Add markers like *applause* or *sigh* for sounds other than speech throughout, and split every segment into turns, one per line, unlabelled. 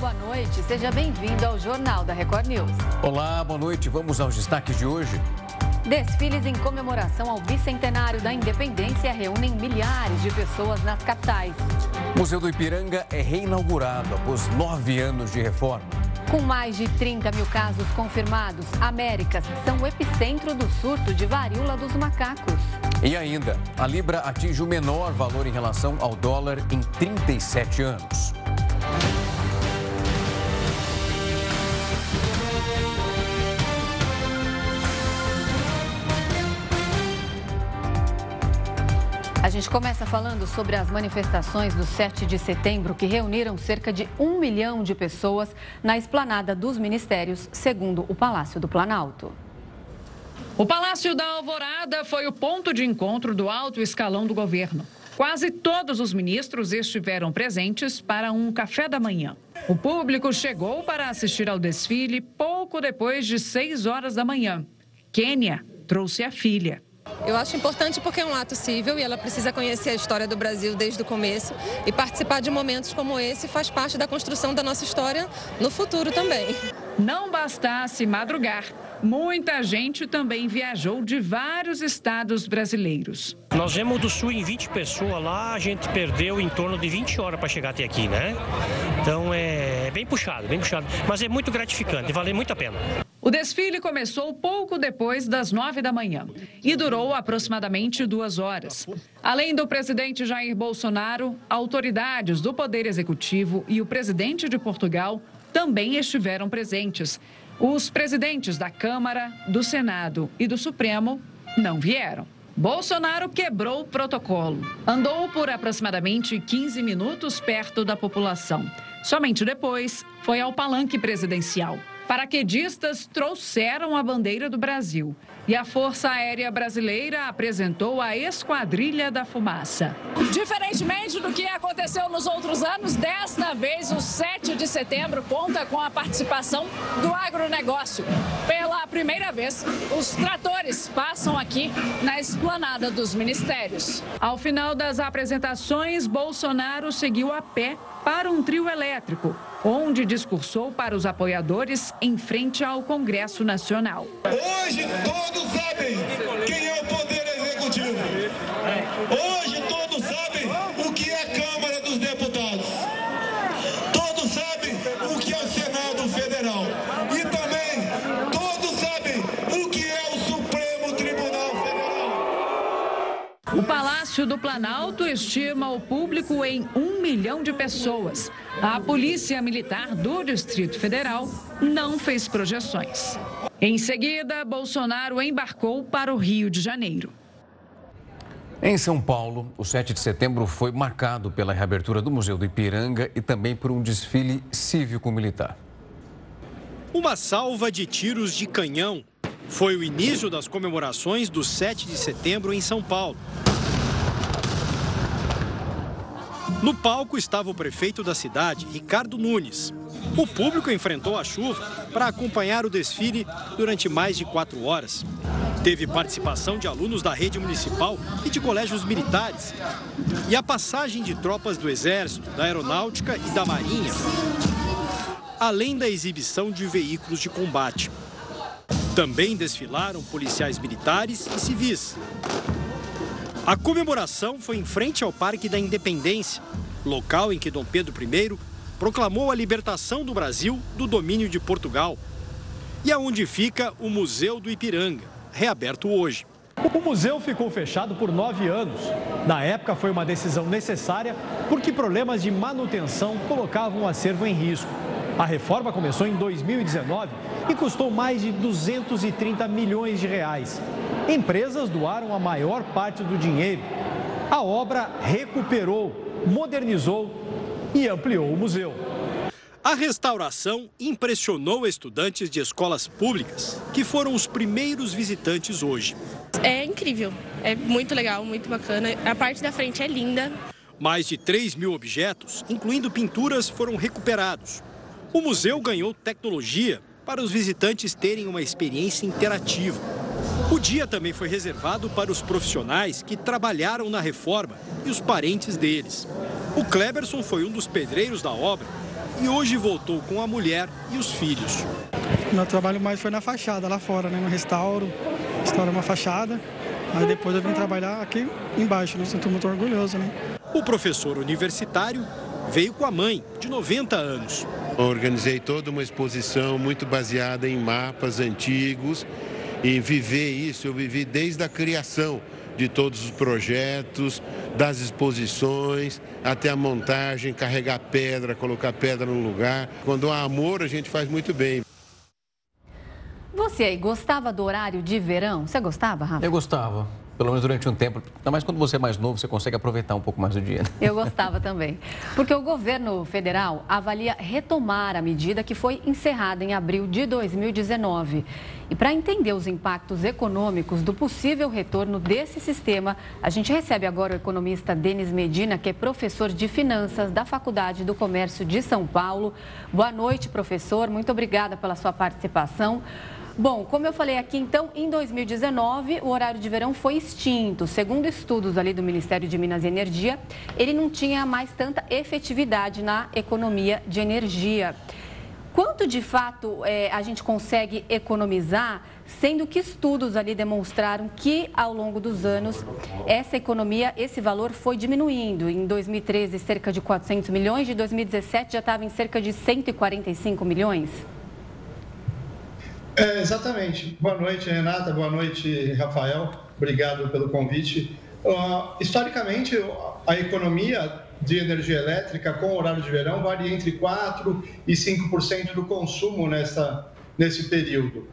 boa noite. Seja bem-vindo ao Jornal da Record News.
Olá, boa noite. Vamos aos destaques de hoje.
Desfiles em comemoração ao bicentenário da independência reúnem milhares de pessoas nas capitais.
O Museu do Ipiranga é reinaugurado após nove anos de reforma.
Com mais de 30 mil casos confirmados, Américas são o epicentro do surto de varíola dos macacos.
E ainda, a Libra atinge o menor valor em relação ao dólar em 37 anos.
A gente começa falando sobre as manifestações do 7 de setembro, que reuniram cerca de um milhão de pessoas na esplanada dos ministérios, segundo o Palácio do Planalto.
O Palácio da Alvorada foi o ponto de encontro do alto escalão do governo. Quase todos os ministros estiveram presentes para um café da manhã. O público chegou para assistir ao desfile pouco depois de 6 horas da manhã. Quênia trouxe a filha.
Eu acho importante porque é um ato civil e ela precisa conhecer a história do Brasil desde o começo e participar de momentos como esse faz parte da construção da nossa história no futuro também.
Não bastasse madrugar, muita gente também viajou de vários estados brasileiros.
Nós viemos do sul em 20 pessoas lá, a gente perdeu em torno de 20 horas para chegar até aqui, né? Então é bem puxado, bem puxado, mas é muito gratificante, vale muito a pena.
O desfile começou pouco depois das nove da manhã e durou aproximadamente duas horas. Além do presidente Jair Bolsonaro, autoridades do Poder Executivo e o presidente de Portugal também estiveram presentes. Os presidentes da Câmara, do Senado e do Supremo não vieram. Bolsonaro quebrou o protocolo. Andou por aproximadamente 15 minutos perto da população. Somente depois foi ao palanque presidencial. Paraquedistas trouxeram a bandeira do Brasil e a Força Aérea Brasileira apresentou a Esquadrilha da Fumaça. Diferentemente do que aconteceu nos outros anos, desta vez o 7 de setembro conta com a participação do agronegócio. Pela primeira vez, os tratores passam aqui na esplanada dos ministérios. Ao final das apresentações, Bolsonaro seguiu a pé para um trio elétrico, onde discursou para os apoiadores em frente ao Congresso Nacional.
Hoje todos sabem quem é o poder executivo. Hoje todos sabem o que é a Câmara O
Palácio do Planalto estima o público em um milhão de pessoas. A Polícia Militar do Distrito Federal não fez projeções. Em seguida, Bolsonaro embarcou para o Rio de Janeiro.
Em São Paulo, o 7 de setembro foi marcado pela reabertura do Museu do Ipiranga e também por um desfile cívico-militar.
Uma salva de tiros de canhão foi o início das comemorações do 7 de setembro em São Paulo. No palco estava o prefeito da cidade, Ricardo Nunes. O público enfrentou a chuva para acompanhar o desfile durante mais de quatro horas. Teve participação de alunos da rede municipal e de colégios militares. E a passagem de tropas do Exército, da Aeronáutica e da Marinha. Além da exibição de veículos de combate. Também desfilaram policiais militares e civis. A comemoração foi em frente ao Parque da Independência, local em que Dom Pedro I proclamou a libertação do Brasil do domínio de Portugal. E aonde fica o Museu do Ipiranga, reaberto hoje.
O museu ficou fechado por nove anos. Na época, foi uma decisão necessária porque problemas de manutenção colocavam o acervo em risco. A reforma começou em 2019 e custou mais de 230 milhões de reais. Empresas doaram a maior parte do dinheiro. A obra recuperou, modernizou e ampliou o museu.
A restauração impressionou estudantes de escolas públicas, que foram os primeiros visitantes hoje.
É incrível, é muito legal, muito bacana. A parte da frente é linda.
Mais de 3 mil objetos, incluindo pinturas, foram recuperados. O museu ganhou tecnologia para os visitantes terem uma experiência interativa. O dia também foi reservado para os profissionais que trabalharam na reforma e os parentes deles. O Kleberson foi um dos pedreiros da obra e hoje voltou com a mulher e os filhos.
Meu trabalho mais foi na fachada, lá fora, né? no restauro, restauro uma fachada. Aí depois eu vim trabalhar aqui embaixo, me sinto muito orgulhoso, né?
O professor universitário veio com a mãe, de 90 anos.
Organizei toda uma exposição muito baseada em mapas antigos e viver isso, eu vivi desde a criação de todos os projetos, das exposições, até a montagem, carregar pedra, colocar pedra no lugar. Quando há amor, a gente faz muito bem.
Você aí gostava do horário de verão? Você gostava, Rafa?
Eu gostava pelo menos durante um tempo. Ainda mais quando você é mais novo, você consegue aproveitar um pouco mais o dia. Né?
Eu gostava também. Porque o governo federal avalia retomar a medida que foi encerrada em abril de 2019. E para entender os impactos econômicos do possível retorno desse sistema, a gente recebe agora o economista Denis Medina, que é professor de finanças da Faculdade do Comércio de São Paulo. Boa noite, professor. Muito obrigada pela sua participação. Bom, como eu falei aqui, então, em 2019, o horário de verão foi extinto. Segundo estudos ali do Ministério de Minas e Energia, ele não tinha mais tanta efetividade na economia de energia. Quanto de fato é, a gente consegue economizar, sendo que estudos ali demonstraram que ao longo dos anos essa economia, esse valor foi diminuindo. Em 2013, cerca de 400 milhões, de 2017 já estava em cerca de 145 milhões?
É, exatamente. Boa noite, Renata. Boa noite, Rafael. Obrigado pelo convite. Uh, historicamente, a economia de energia elétrica com horário de verão varia entre 4% e 5% do consumo nessa, nesse período.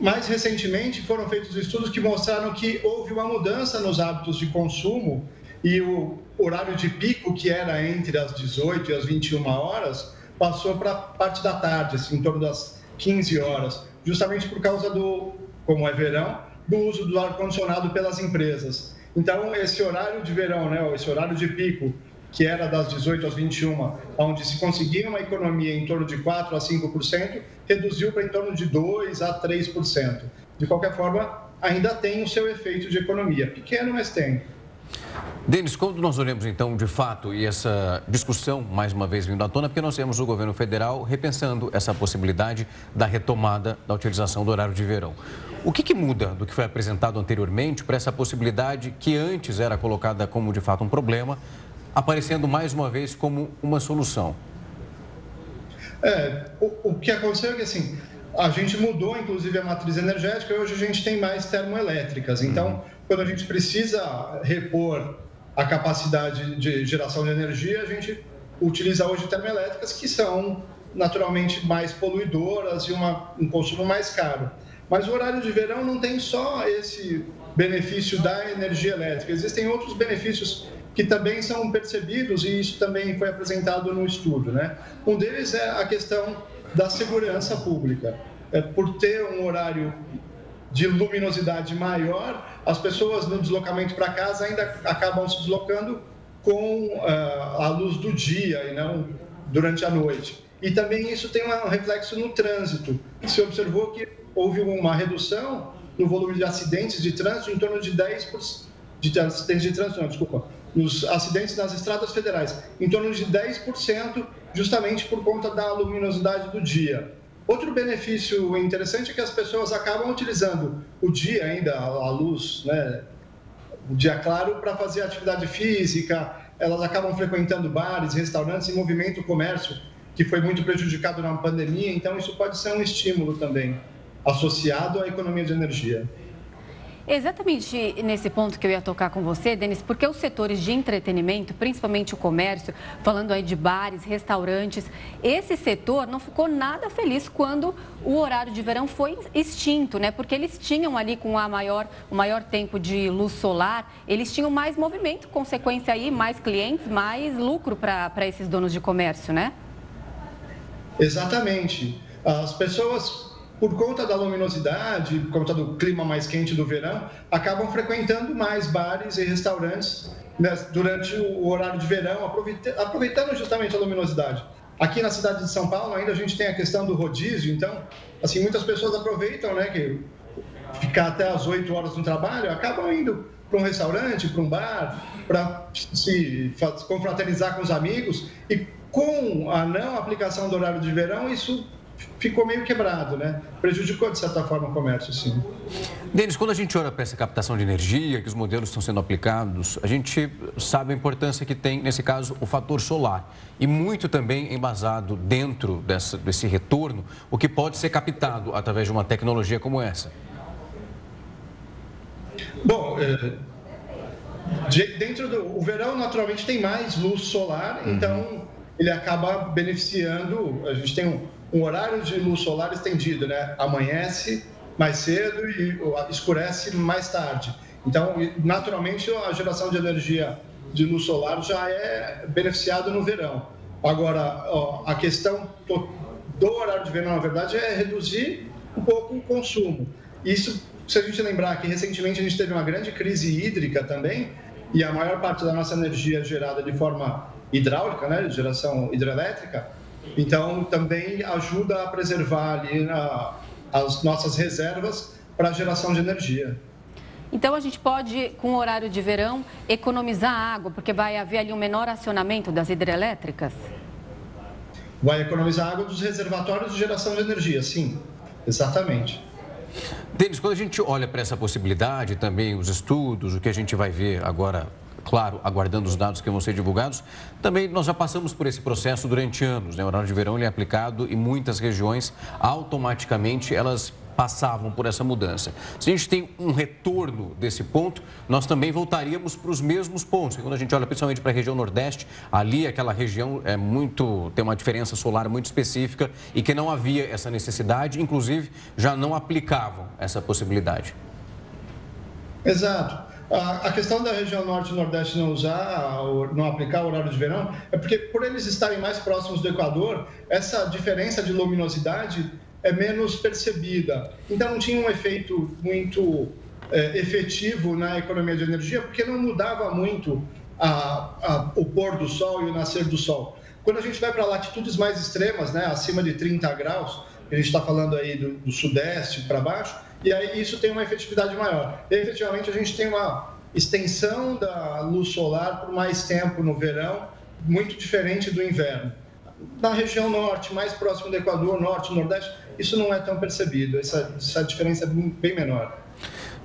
Mais recentemente, foram feitos estudos que mostraram que houve uma mudança nos hábitos de consumo e o horário de pico, que era entre as 18 e as 21 horas, passou para a parte da tarde, assim, em torno das 15 horas justamente por causa do, como é verão, do uso do ar-condicionado pelas empresas. Então, esse horário de verão, né, esse horário de pico, que era das 18 às 21, onde se conseguia uma economia em torno de 4 a 5%, reduziu para em torno de 2 a 3%. De qualquer forma, ainda tem o seu efeito de economia. Pequeno, mas tem.
Denis, quando nós olhamos então de fato e essa discussão mais uma vez vindo à tona, porque nós temos o governo federal repensando essa possibilidade da retomada da utilização do horário de verão. O que, que muda do que foi apresentado anteriormente para essa possibilidade que antes era colocada como de fato um problema, aparecendo mais uma vez como uma solução?
É, o, o que aconteceu é que assim, a gente mudou inclusive a matriz energética e hoje a gente tem mais termoelétricas. Então, uhum. Quando a gente precisa repor a capacidade de geração de energia, a gente utiliza hoje termoelétricas que são naturalmente mais poluidoras e uma, um consumo mais caro. Mas o horário de verão não tem só esse benefício da energia elétrica, existem outros benefícios que também são percebidos e isso também foi apresentado no estudo. Né? Um deles é a questão da segurança pública. É, por ter um horário de luminosidade maior, as pessoas no deslocamento para casa ainda acabam se deslocando com uh, a luz do dia e não durante a noite. E também isso tem um reflexo no trânsito. Se observou que houve uma redução no volume de acidentes de trânsito em torno de 10%, de acidentes de trânsito, não, desculpa, nos acidentes nas estradas federais, em torno de 10%, justamente por conta da luminosidade do dia. Outro benefício interessante é que as pessoas acabam utilizando o dia ainda, a luz, né, o dia claro, para fazer atividade física, elas acabam frequentando bares, restaurantes e movimento comércio, que foi muito prejudicado na pandemia, então isso pode ser um estímulo também, associado à economia de energia.
Exatamente nesse ponto que eu ia tocar com você, Denis, porque os setores de entretenimento, principalmente o comércio, falando aí de bares, restaurantes, esse setor não ficou nada feliz quando o horário de verão foi extinto, né? Porque eles tinham ali com a maior, o maior tempo de luz solar, eles tinham mais movimento, consequência aí, mais clientes, mais lucro para esses donos de comércio, né?
Exatamente. As pessoas por conta da luminosidade, por conta do clima mais quente do verão, acabam frequentando mais bares e restaurantes né, durante o horário de verão, aproveitando justamente a luminosidade. Aqui na cidade de São Paulo ainda a gente tem a questão do rodízio, então, assim, muitas pessoas aproveitam, né, que ficar até as 8 horas no trabalho, acabam indo para um restaurante, para um bar, para se confraternizar com os amigos e com a não aplicação do horário de verão, isso ficou meio quebrado, né? Prejudicou, de certa forma, o comércio, sim.
Denis, quando a gente olha para essa captação de energia, que os modelos estão sendo aplicados, a gente sabe a importância que tem, nesse caso, o fator solar. E muito também embasado dentro dessa, desse retorno, o que pode ser captado através de uma tecnologia como essa.
Bom, é, dentro do o verão, naturalmente, tem mais luz solar, uhum. então ele acaba beneficiando. A gente tem um, um horário de luz solar estendido, né? Amanhece mais cedo e escurece mais tarde. Então, naturalmente, a geração de energia de luz solar já é beneficiada no verão. Agora, a questão do horário de verão, na verdade, é reduzir um pouco o consumo. Isso, se a gente lembrar que recentemente a gente teve uma grande crise hídrica também, e a maior parte da nossa energia é gerada de forma hidráulica, né, geração hidrelétrica, então também ajuda a preservar ali a, as nossas reservas para a geração de energia.
Então a gente pode, com o horário de verão, economizar água, porque vai haver ali um menor acionamento das hidrelétricas?
Vai economizar água dos reservatórios de geração de energia, sim, exatamente.
Denis, quando a gente olha para essa possibilidade, também os estudos, o que a gente vai ver agora claro, aguardando os dados que vão ser divulgados. Também nós já passamos por esse processo durante anos. Né? O horário de verão ele é aplicado e muitas regiões automaticamente elas passavam por essa mudança. Se a gente tem um retorno desse ponto, nós também voltaríamos para os mesmos pontos. quando a gente olha principalmente para a região Nordeste, ali aquela região é muito tem uma diferença solar muito específica e que não havia essa necessidade, inclusive já não aplicavam essa possibilidade.
Exato. A questão da região norte e nordeste não usar, não aplicar o horário de verão, é porque por eles estarem mais próximos do Equador, essa diferença de luminosidade é menos percebida. Então não tinha um efeito muito é, efetivo na economia de energia, porque não mudava muito a, a, o pôr do sol e o nascer do sol. Quando a gente vai para latitudes mais extremas, né, acima de 30 graus, a gente está falando aí do, do sudeste para baixo, e aí isso tem uma efetividade maior. E, efetivamente, a gente tem uma extensão da luz solar por mais tempo no verão, muito diferente do inverno. Na região norte, mais próximo do Equador, norte, nordeste, isso não é tão percebido, essa, essa diferença é bem menor.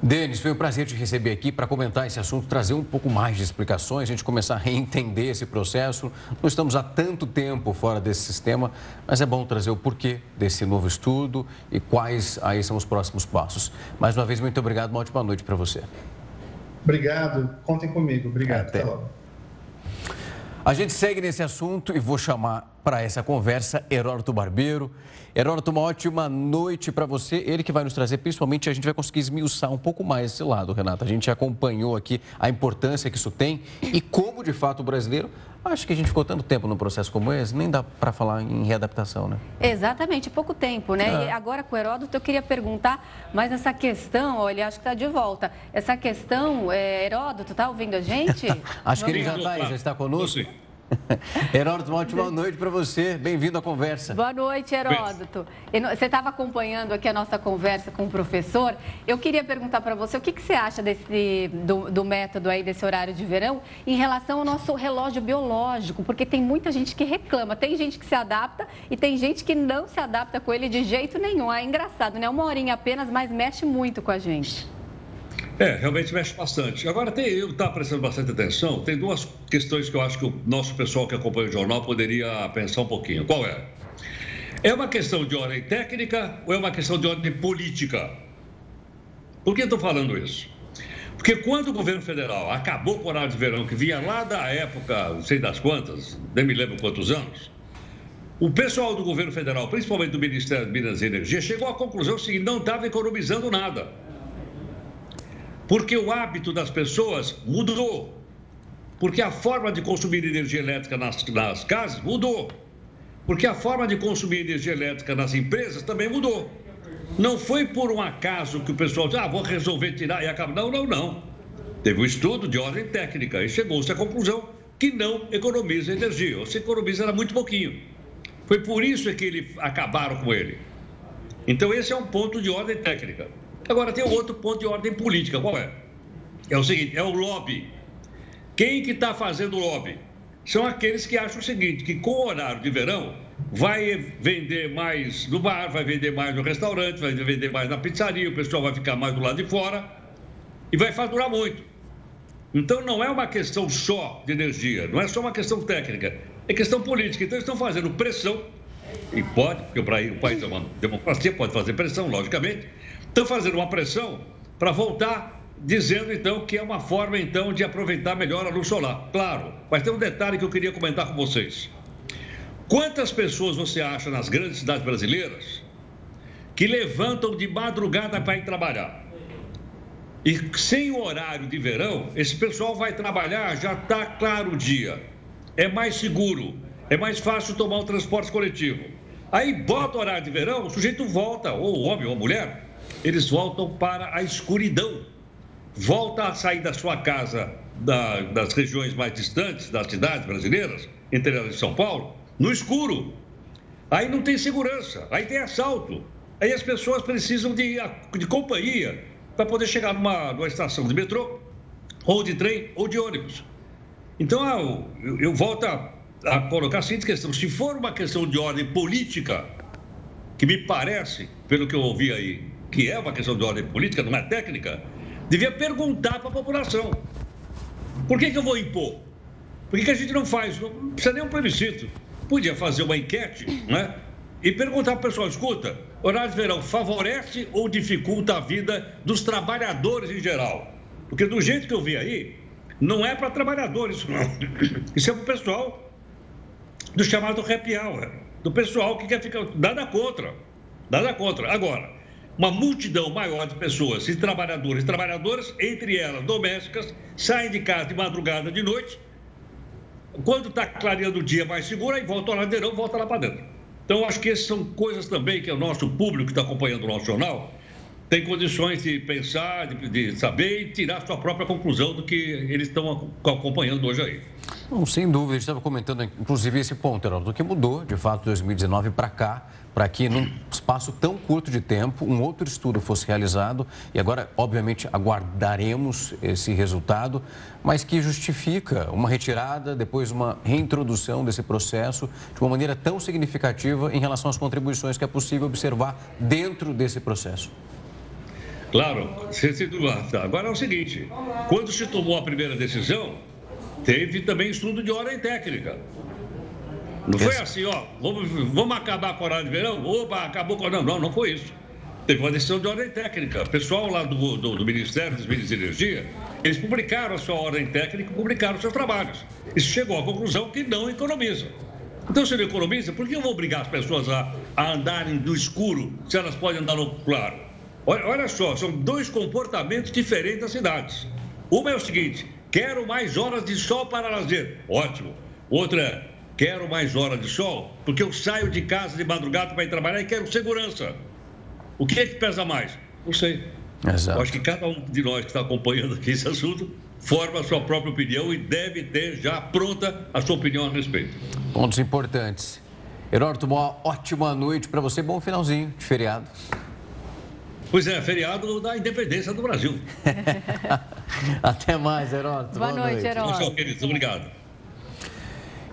Denis, foi um prazer te receber aqui para comentar esse assunto, trazer um pouco mais de explicações, a gente começar a reentender esse processo. Não estamos há tanto tempo fora desse sistema, mas é bom trazer o porquê desse novo estudo e quais aí são os próximos passos. Mais uma vez, muito obrigado, uma ótima noite para você.
Obrigado, contem comigo. Obrigado. Até. Até logo.
A gente segue nesse assunto e vou chamar para essa conversa Heródoto Barbeiro. Heródoto, uma ótima noite para você. Ele que vai nos trazer, principalmente, a gente vai conseguir esmiuçar um pouco mais esse lado, Renata. A gente acompanhou aqui a importância que isso tem e como, de fato, o brasileiro. Acho que a gente ficou tanto tempo num processo como esse, nem dá para falar em readaptação, né?
Exatamente, pouco tempo, né? É. E agora com o Heródoto, eu queria perguntar, mas essa questão, olha, acho que está de volta. Essa questão, é, Heródoto, tá ouvindo a gente? *laughs*
acho Vamos que ele já está aí, já está conosco. *laughs* Heródoto, uma ótima noite para você. Bem-vindo à conversa.
Boa noite, Heródoto. Você estava acompanhando aqui a nossa conversa com o professor. Eu queria perguntar para você o que, que, você acha desse, do, do, método aí, desse horário de verão, em relação ao nosso relógio biológico, porque tem muita gente que reclama. Tem gente que se adapta e tem gente que não se adapta com ele de jeito nenhum. É engraçado, né? Uma horinha apenas, mas mexe muito com a gente.
É, realmente mexe bastante. Agora, tem, eu estava prestando bastante atenção, tem duas questões que eu acho que o nosso pessoal que acompanha o jornal poderia pensar um pouquinho. Qual é? É uma questão de ordem técnica ou é uma questão de ordem política? Por que estou falando isso? Porque quando o governo federal acabou com o horário de verão, que vinha lá da época, não sei das quantas, nem me lembro quantos anos, o pessoal do governo federal, principalmente do Ministério de Minas e Energia, chegou à conclusão seguinte: não estava economizando nada. Porque o hábito das pessoas mudou. Porque a forma de consumir energia elétrica nas, nas casas mudou. Porque a forma de consumir energia elétrica nas empresas também mudou. Não foi por um acaso que o pessoal disse, ah, vou resolver tirar e acabar. Não, não, não. Teve um estudo de ordem técnica e chegou-se à conclusão que não economiza energia, ou se economiza era muito pouquinho. Foi por isso que ele, acabaram com ele. Então, esse é um ponto de ordem técnica. Agora, tem outro ponto de ordem política. Qual é? É o seguinte, é o lobby. Quem que está fazendo lobby? são aqueles que acham o seguinte, que com o horário de verão vai vender mais no bar, vai vender mais no restaurante, vai vender mais na pizzaria, o pessoal vai ficar mais do lado de fora e vai faturar muito. Então não é uma questão só de energia, não é só uma questão técnica, é questão política. Então estão fazendo pressão, e pode, porque o país é uma democracia, pode fazer pressão, logicamente, estão fazendo uma pressão para voltar dizendo então que é uma forma então de aproveitar melhor a luz solar. Claro, mas tem um detalhe que eu queria comentar com vocês. Quantas pessoas você acha nas grandes cidades brasileiras que levantam de madrugada para ir trabalhar? E sem o horário de verão, esse pessoal vai trabalhar, já está claro o dia. É mais seguro, é mais fácil tomar o transporte coletivo. Aí bota o horário de verão, o sujeito volta, ou o homem ou a mulher, eles voltam para a escuridão volta a sair da sua casa da, das regiões mais distantes das cidades brasileiras, entre elas São Paulo, no escuro. Aí não tem segurança, aí tem assalto. Aí as pessoas precisam de, de companhia para poder chegar numa, numa estação de metrô, ou de trem, ou de ônibus. Então, ah, eu, eu volto a, a colocar a seguinte questão: se for uma questão de ordem política, que me parece, pelo que eu ouvi aí, que é uma questão de ordem política, não é técnica, devia perguntar para a população. Por que, que eu vou impor? Por que, que a gente não faz? Não precisa nem um plebiscito. Podia fazer uma enquete, né? E perguntar para o pessoal: escuta, horário de verão favorece ou dificulta a vida dos trabalhadores em geral? Porque do jeito que eu vi aí, não é para trabalhadores, não. *laughs* Isso é para o pessoal do chamado happy hour, do pessoal que quer ficar. Nada contra. Nada contra. Agora, uma multidão maior de pessoas, e trabalhadores e trabalhadoras, entre elas domésticas, saem de casa de madrugada, de noite. Quando está clareando o dia mais seguro, aí volta ao ladeirão, volta lá para dentro. Então, acho que essas são coisas também que o nosso público que está acompanhando o nosso jornal tem condições de pensar, de, de, saber e tirar sua própria conclusão do que eles estão acompanhando hoje aí.
Não, sem dúvida, a gente estava comentando, inclusive, esse ponto, Heraldo, do que mudou, de fato, de 2019 para cá, para que num espaço tão curto de tempo um outro estudo fosse realizado e agora, obviamente, aguardaremos esse resultado, mas que justifica uma retirada, depois uma reintrodução desse processo de uma maneira tão significativa em relação às contribuições que é possível observar dentro desse processo.
Claro, agora é o seguinte: quando se tomou a primeira decisão, teve também estudo de ordem técnica. Não foi assim, ó, vamos, vamos acabar com o horário de verão? Opa, acabou com. Não, não, não foi isso. Teve uma decisão de ordem técnica. O pessoal lá do, do, do Ministério dos Meios de Energia, eles publicaram a sua ordem técnica, publicaram os seus trabalhos. Isso chegou à conclusão que não economiza. Então, se não economiza, por que eu vou obrigar as pessoas a, a andarem no escuro se elas podem andar no claro? Olha, olha só, são dois comportamentos diferentes das cidades. Uma é o seguinte: quero mais horas de sol para lazer. Ótimo. Outra é: quero mais horas de sol porque eu saio de casa de madrugada para ir trabalhar e quero segurança. O que é que pesa mais? Não sei. Exato. Eu acho que cada um de nós que está acompanhando aqui esse assunto forma a sua própria opinião e deve ter já pronta a sua opinião a respeito.
Pontos importantes. Heródoto, uma ótima noite para você, bom finalzinho de feriado.
Pois é, feriado da independência do Brasil. *laughs*
Até mais, Heródoto.
Boa, Boa noite, noite. Heródoto.
Tchau, queridos. Obrigado.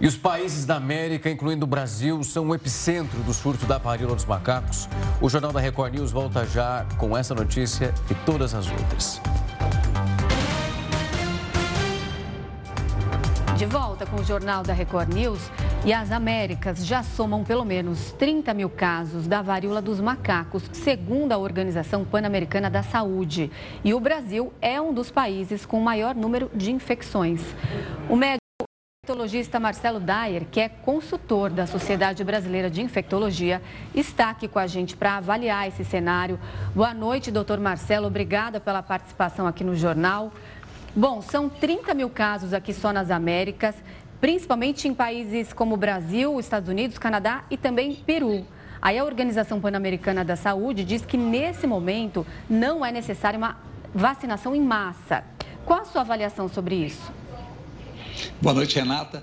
E os países da América, incluindo o Brasil, são o epicentro do surto da varíola dos macacos. O Jornal da Record News volta já com essa notícia e todas as outras.
De volta com o Jornal da Record News. E as Américas já somam pelo menos 30 mil casos da varíola dos macacos, segundo a Organização Pan-Americana da Saúde. E o Brasil é um dos países com maior número de infecções. O médico infectologista Marcelo Dyer, que é consultor da Sociedade Brasileira de Infectologia, está aqui com a gente para avaliar esse cenário. Boa noite, doutor Marcelo. Obrigada pela participação aqui no jornal. Bom, são 30 mil casos aqui só nas Américas principalmente em países como Brasil, Estados Unidos, Canadá e também Peru. Aí a Organização Pan-Americana da Saúde diz que nesse momento não é necessária uma vacinação em massa. Qual a sua avaliação sobre isso?
Boa noite, Renata.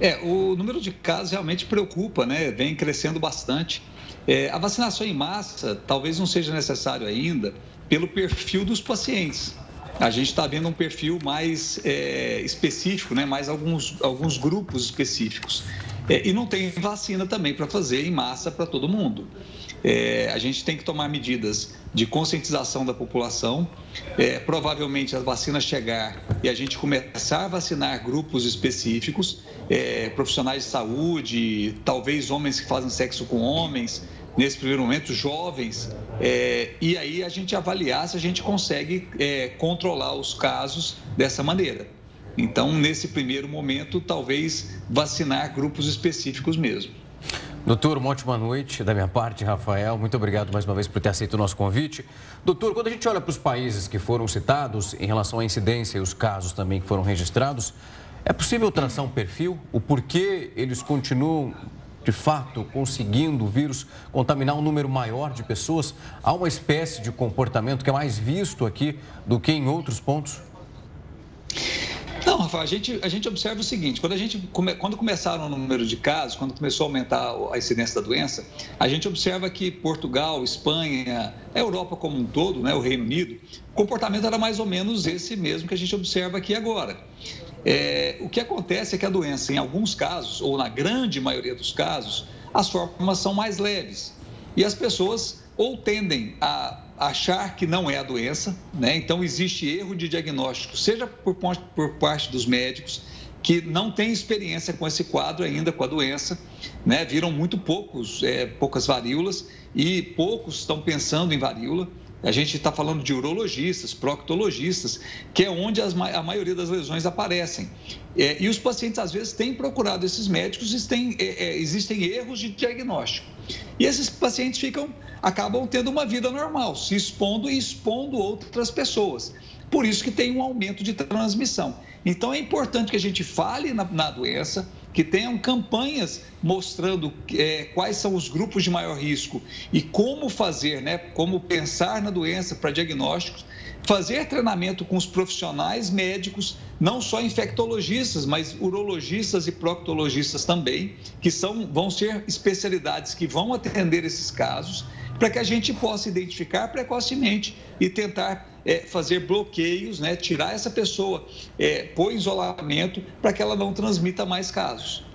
É, o número de casos realmente preocupa, né? Vem crescendo bastante. É, a vacinação em massa talvez não seja necessário ainda pelo perfil dos pacientes. A gente está vendo um perfil mais é, específico, né? mais alguns, alguns grupos específicos. É, e não tem vacina também para fazer em massa para todo mundo. É, a gente tem que tomar medidas de conscientização da população. É, provavelmente a vacina chegar e a gente começar a vacinar grupos específicos, é, profissionais de saúde, talvez homens que fazem sexo com homens, nesse primeiro momento, jovens, é, e aí a gente avaliar se a gente consegue é, controlar os casos dessa maneira. Então, nesse primeiro momento, talvez vacinar grupos específicos mesmo.
Doutor, uma ótima noite da minha parte, Rafael. Muito obrigado mais uma vez por ter aceito o nosso convite. Doutor, quando a gente olha para os países que foram citados em relação à incidência e os casos também que foram registrados, é possível traçar um perfil? O porquê eles continuam de fato conseguindo o vírus contaminar um número maior de pessoas? Há uma espécie de comportamento que é mais visto aqui do que em outros pontos?
Não, Rafael, a gente, a gente observa o seguinte: quando, a gente, quando começaram o número de casos, quando começou a aumentar a incidência da doença, a gente observa que Portugal, Espanha, a Europa como um todo, né, o Reino Unido, o comportamento era mais ou menos esse mesmo que a gente observa aqui agora. É, o que acontece é que a doença, em alguns casos, ou na grande maioria dos casos, as formas são mais leves. E as pessoas ou tendem a achar que não é a doença, né? Então existe erro de diagnóstico, seja por, por parte dos médicos que não têm experiência com esse quadro ainda, com a doença, né? Viram muito poucos, é, poucas varíolas e poucos estão pensando em varíola. A gente está falando de urologistas, proctologistas, que é onde as, a maioria das lesões aparecem. É, e os pacientes, às vezes, têm procurado esses médicos e têm, é, é, existem erros de diagnóstico. E esses pacientes ficam, acabam tendo uma vida normal, se expondo e expondo outras pessoas. Por isso que tem um aumento de transmissão. Então é importante que a gente fale na, na doença, que tenham campanhas mostrando é, quais são os grupos de maior risco e como fazer, né, como pensar na doença para diagnósticos, fazer treinamento com os profissionais médicos, não só infectologistas, mas urologistas e proctologistas também, que são, vão ser especialidades que vão atender esses casos, para que a gente possa identificar precocemente e tentar é, fazer bloqueios, né, tirar essa pessoa, é, pôr isolamento para que ela não transmita mais casos.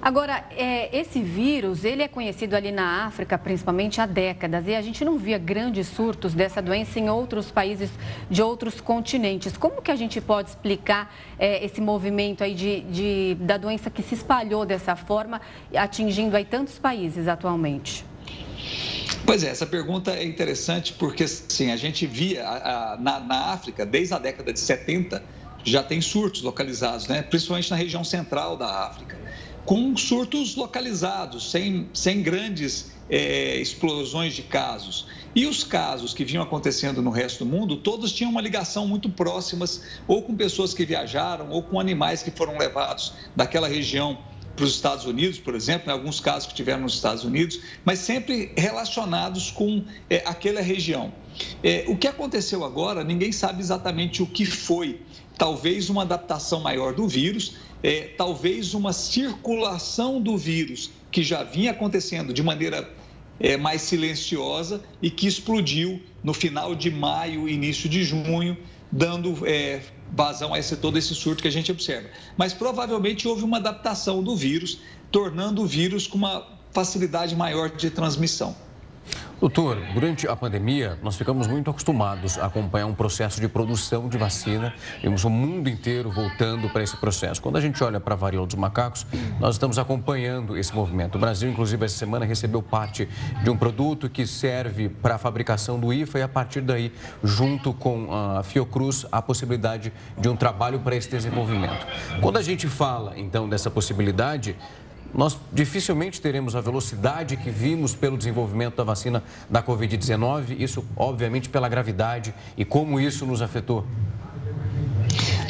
Agora, é, esse vírus, ele é conhecido ali na África, principalmente há décadas, e a gente não via grandes surtos dessa doença em outros países de outros continentes. Como que a gente pode explicar é, esse movimento aí de, de, da doença que se espalhou dessa forma, atingindo aí tantos países atualmente?
Pois é, essa pergunta é interessante porque assim, a gente via a, a, na, na África, desde a década de 70, já tem surtos localizados, né? principalmente na região central da África com surtos localizados, sem, sem grandes é, explosões de casos. E os casos que vinham acontecendo no resto do mundo, todos tinham uma ligação muito próximas, ou com pessoas que viajaram, ou com animais que foram levados daquela região para os Estados Unidos, por exemplo, em alguns casos que tiveram nos Estados Unidos, mas sempre relacionados com é, aquela região. É, o que aconteceu agora, ninguém sabe exatamente o que foi. Talvez uma adaptação maior do vírus, é, talvez uma circulação do vírus que já vinha acontecendo de maneira é, mais silenciosa e que explodiu no final de maio, início de junho, dando é, vazão a esse, todo esse surto que a gente observa. Mas provavelmente houve uma adaptação do vírus, tornando o vírus com uma facilidade maior de transmissão.
Doutor, durante a pandemia, nós ficamos muito acostumados a acompanhar um processo de produção de vacina. Vimos o mundo inteiro voltando para esse processo. Quando a gente olha para a varíola dos macacos, nós estamos acompanhando esse movimento. O Brasil, inclusive, essa semana recebeu parte de um produto que serve para a fabricação do IFA e, a partir daí, junto com a Fiocruz, a possibilidade de um trabalho para esse desenvolvimento. Quando a gente fala, então, dessa possibilidade, nós dificilmente teremos a velocidade que vimos pelo desenvolvimento da vacina da Covid-19, isso obviamente pela gravidade e como isso nos afetou.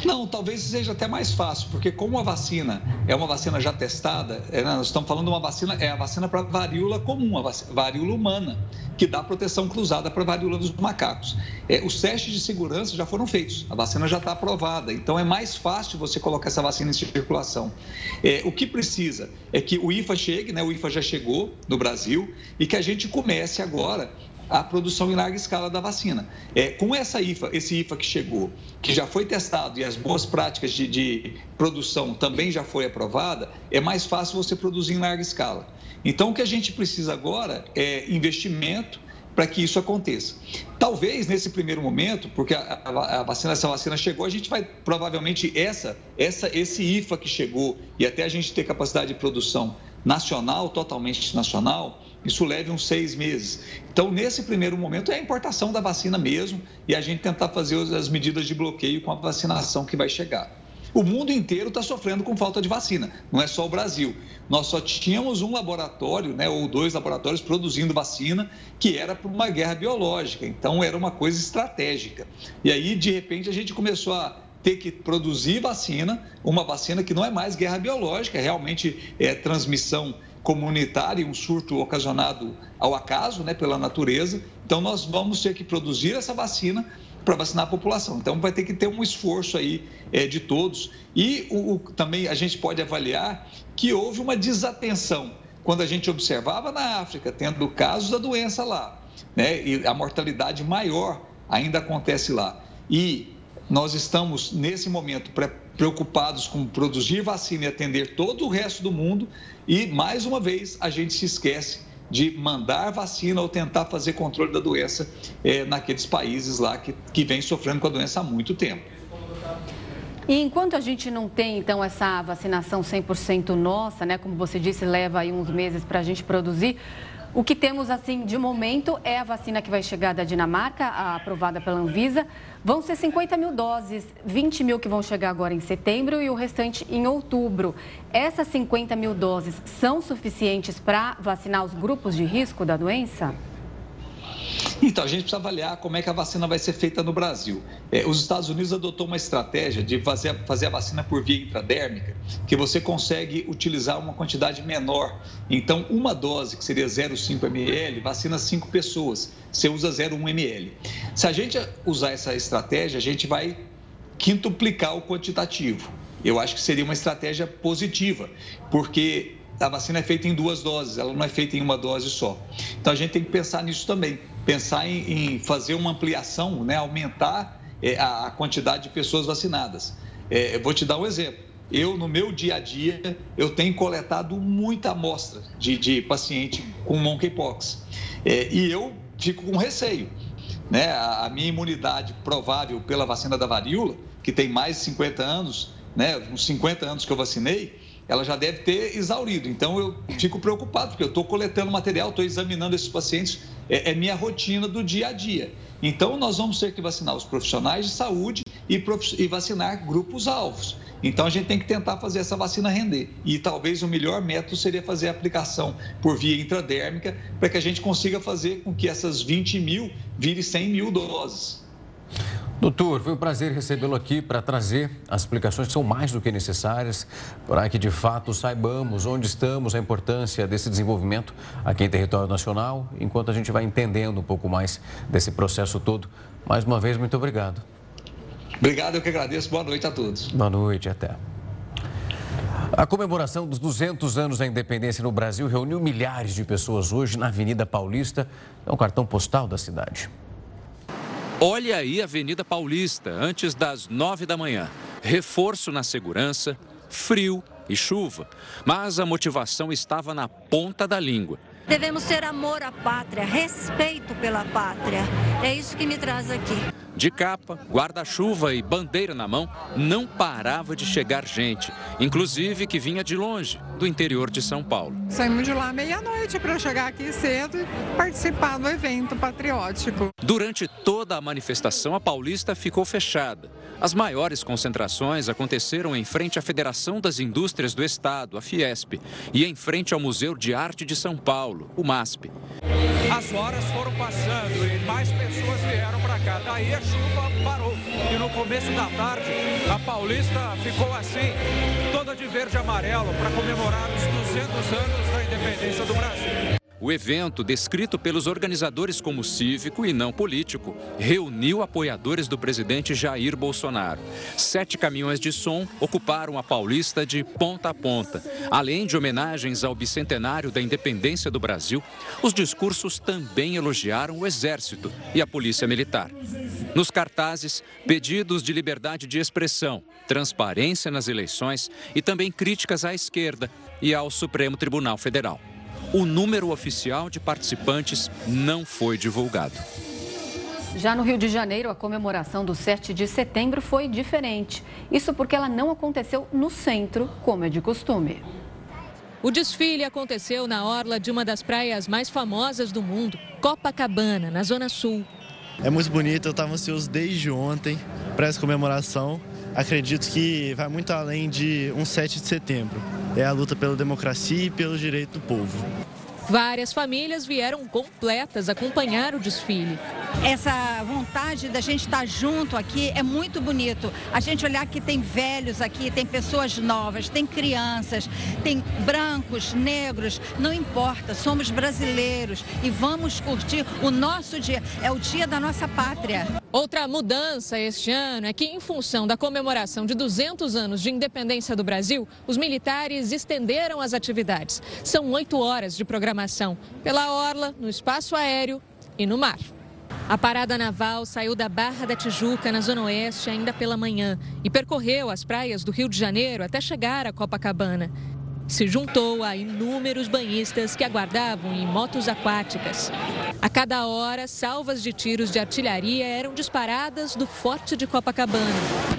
Não, talvez seja até mais fácil, porque como a vacina é uma vacina já testada, é, nós estamos falando de uma vacina, é a vacina para varíola comum, a varíola humana, que dá proteção cruzada para a varíola dos macacos. É, os testes de segurança já foram feitos, a vacina já está aprovada, então é mais fácil você colocar essa vacina em circulação. É, o que precisa é que o IFA chegue, né, o IFA já chegou no Brasil, e que a gente comece agora a produção em larga escala da vacina. É, com essa IFA, esse IFA que chegou, que já foi testado e as boas práticas de, de produção também já foi aprovada, é mais fácil você produzir em larga escala. Então, o que a gente precisa agora é investimento para que isso aconteça. Talvez nesse primeiro momento, porque a, a, a, vacina, essa vacina chegou, a gente vai provavelmente essa, essa, esse IFA que chegou e até a gente ter capacidade de produção nacional, totalmente nacional, isso leve uns seis meses. Então, nesse primeiro momento, é a importação da vacina mesmo e a gente tentar fazer as medidas de bloqueio com a vacinação que vai chegar. O mundo inteiro está sofrendo com falta de vacina, não é só o Brasil. Nós só tínhamos um laboratório, né, ou dois laboratórios produzindo vacina, que era para uma guerra biológica, então era uma coisa estratégica. E aí, de repente, a gente começou a ter que produzir vacina, uma vacina que não é mais guerra biológica, é realmente é transmissão comunitária, um surto ocasionado ao acaso, né, pela natureza. Então, nós vamos ter que produzir essa vacina para vacinar a população. Então, vai ter que ter um esforço aí é, de todos. E o, o, também a gente pode avaliar que houve uma desatenção quando a gente observava na África, tendo casos da doença lá, né? E a mortalidade maior ainda acontece lá. E nós estamos, nesse momento, preocupados com produzir vacina e atender todo o resto do mundo, e, mais uma vez, a gente se esquece de mandar vacina ou tentar fazer controle da doença é, naqueles países lá que, que vem sofrendo com a doença há muito tempo.
E enquanto a gente não tem, então, essa vacinação 100% nossa, né? Como você disse, leva aí uns meses para a gente produzir. O que temos, assim, de momento é a vacina que vai chegar da Dinamarca, aprovada pela Anvisa. Vão ser 50 mil doses, 20 mil que vão chegar agora em setembro e o restante em outubro. Essas 50 mil doses são suficientes para vacinar os grupos de risco da doença?
Então, a gente precisa avaliar como é que a vacina vai ser feita no Brasil. É, os Estados Unidos adotou uma estratégia de fazer, fazer a vacina por via intradérmica, que você consegue utilizar uma quantidade menor. Então, uma dose, que seria 0,5 ml, vacina 5 pessoas. Você usa 0,1 ml. Se a gente usar essa estratégia, a gente vai quintuplicar o quantitativo. Eu acho que seria uma estratégia positiva, porque a vacina é feita em duas doses, ela não é feita em uma dose só. Então a gente tem que pensar nisso também, pensar em, em fazer uma ampliação, né, aumentar é, a, a, quantidade de pessoas vacinadas. É, vou te dar um exemplo. Eu, no meu dia a dia, eu tenho coletado muita amostra de, de paciente com monkeypox. É, e eu fico com receio. Né? A, a minha imunidade provável pela vacina da varíola, que tem mais de 50 anos, né, uns 50 anos que eu vacinei, ela já deve ter exaurido. Então eu fico preocupado, porque eu estou coletando material, estou examinando esses pacientes, é, é, minha rotina do dia a dia. Então nós vamos ter que vacinar os profissionais de saúde e, prof... e vacinar grupos alvos. Então a gente tem que tentar fazer essa vacina render. E talvez o melhor método seria fazer a aplicação por via intradérmica, para que a gente consiga fazer com que essas 20 mil vire 100 mil doses.
Doutor, foi um prazer recebê-lo aqui para trazer as explicações que são mais do que necessárias para que de fato saibamos onde estamos, a importância desse desenvolvimento aqui em território nacional, enquanto a gente vai entendendo um pouco mais desse processo todo. Mais uma vez, muito obrigado.
Obrigado, eu que agradeço. Boa noite a todos.
Boa noite, até. A comemoração dos 200 anos da independência no Brasil reuniu milhares de pessoas hoje na Avenida Paulista. É um cartão postal da cidade.
Olha aí a Avenida Paulista, antes das nove da manhã. Reforço na segurança, frio e chuva. Mas a motivação estava na ponta da língua.
Devemos ter amor à pátria, respeito pela pátria. É isso que me traz aqui.
De capa, guarda-chuva e bandeira na mão, não parava de chegar gente, inclusive que vinha de longe, do interior de São Paulo.
Saímos de lá meia-noite para chegar aqui cedo e participar do evento patriótico.
Durante toda a manifestação, a Paulista ficou fechada. As maiores concentrações aconteceram em frente à Federação das Indústrias do Estado, a Fiesp, e em frente ao Museu de Arte de São Paulo, o MASP.
As horas foram passando e mais pessoas vieram para cá. Daí a chuva parou. E no começo da tarde, a Paulista ficou assim, toda de verde e amarelo, para comemorar os 200 anos da independência do Brasil.
O evento, descrito pelos organizadores como cívico e não político, reuniu apoiadores do presidente Jair Bolsonaro. Sete caminhões de som ocuparam a Paulista de ponta a ponta. Além de homenagens ao bicentenário da independência do Brasil, os discursos também elogiaram o Exército e a Polícia Militar. Nos cartazes, pedidos de liberdade de expressão, transparência nas eleições e também críticas à esquerda e ao Supremo Tribunal Federal o número oficial de participantes não foi divulgado.
Já no Rio de Janeiro, a comemoração do 7 de setembro foi diferente. Isso porque ela não aconteceu no centro, como é de costume.
O desfile aconteceu na orla de uma das praias mais famosas do mundo, Copacabana, na Zona Sul.
É muito bonito, eu estava ansioso desde ontem para essa comemoração. Acredito que vai muito além de um 7 de setembro é a luta pela democracia e pelo direito do povo.
Várias famílias vieram completas acompanhar o desfile.
Essa vontade da gente estar junto aqui é muito bonito. A gente olhar que tem velhos aqui, tem pessoas novas, tem crianças, tem brancos, negros, não importa, somos brasileiros e vamos curtir o nosso dia. É o dia da nossa pátria.
Outra mudança este ano é que, em função da comemoração de 200 anos de independência do Brasil, os militares estenderam as atividades. São oito horas de programação pela orla, no espaço aéreo e no mar. A parada naval saiu da Barra da Tijuca, na Zona Oeste, ainda pela manhã e percorreu as praias do Rio de Janeiro até chegar a Copacabana se juntou a inúmeros banhistas que aguardavam em motos aquáticas. A cada hora, salvas de tiros de artilharia eram disparadas do Forte de Copacabana.